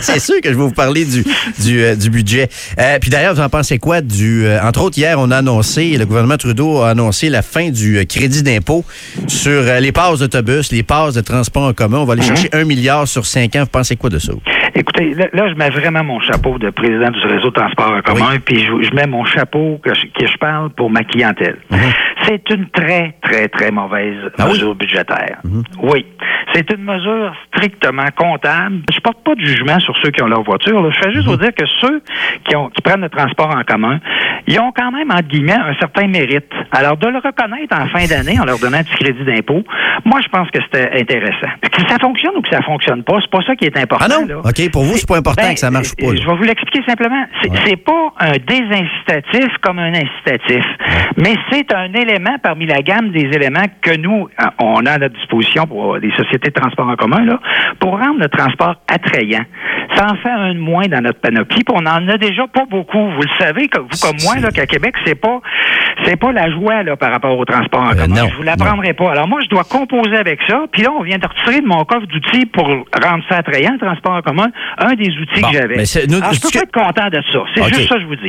C'est sûr que je vais vous parler du, du, euh, du budget. Euh, puis d'ailleurs, vous en pensez quoi du... euh, entre autres, hier, on a annoncé, le gouvernement Trudeau a annoncé la fin du crédit d'impôt sur les passes d'autobus, les passes de transport en commun. On va aller chercher un milliard sur cinq ans. Vous pensez quoi de ça? Écoutez, là, là, je mets vraiment mon chapeau de président du réseau de transport en commun, puis je, je mets mon chapeau que je, que je parle pour ma clientèle. C'est une très, très, très mauvaise Ah oui? mesure budgétaire. Oui. C'est une mesure strictement comptable. Je porte pas de jugement sur ceux qui ont leur voiture. là. Je fais juste vous dire que ceux qui, ont, qui prennent le transport en commun, ils ont quand même, entre guillemets, un certain mérite. Alors, de le reconnaître en fin d'année en leur donnant du crédit d'impôt, moi, je pense que c'était intéressant. Que ça fonctionne ou que ça fonctionne pas, c'est pas ça qui est important. Ah non? là. OK, pour vous, c'est pas important Ben, que ça marche pas. euh, là. Je vais vous l'expliquer simplement. C'est Ouais. pas un désincitatif comme un incitatif, mais c'est un élément parmi la gamme des éléments que nous, euh, on a à notre disposition pour les sociétés de transport en commun, là, pour rendre le transport attrayant. Ça en fait un de moins dans notre panoplie, puis on en a déjà pas beaucoup. Vous le savez, vous comme moi, là, qu'à Québec, c'est pas c'est pas la joie là, par rapport au transport en Euh, commun. non, je vous l'apprendrai pas. Alors moi, je dois composer avec ça, puis là, on vient de retirer de mon coffre d'outils pour rendre ça attrayant, le transport en commun, un des outils Bon, que j'avais. Alors, je peux que- pas être content de ça. C'est juste ça que je vous dis.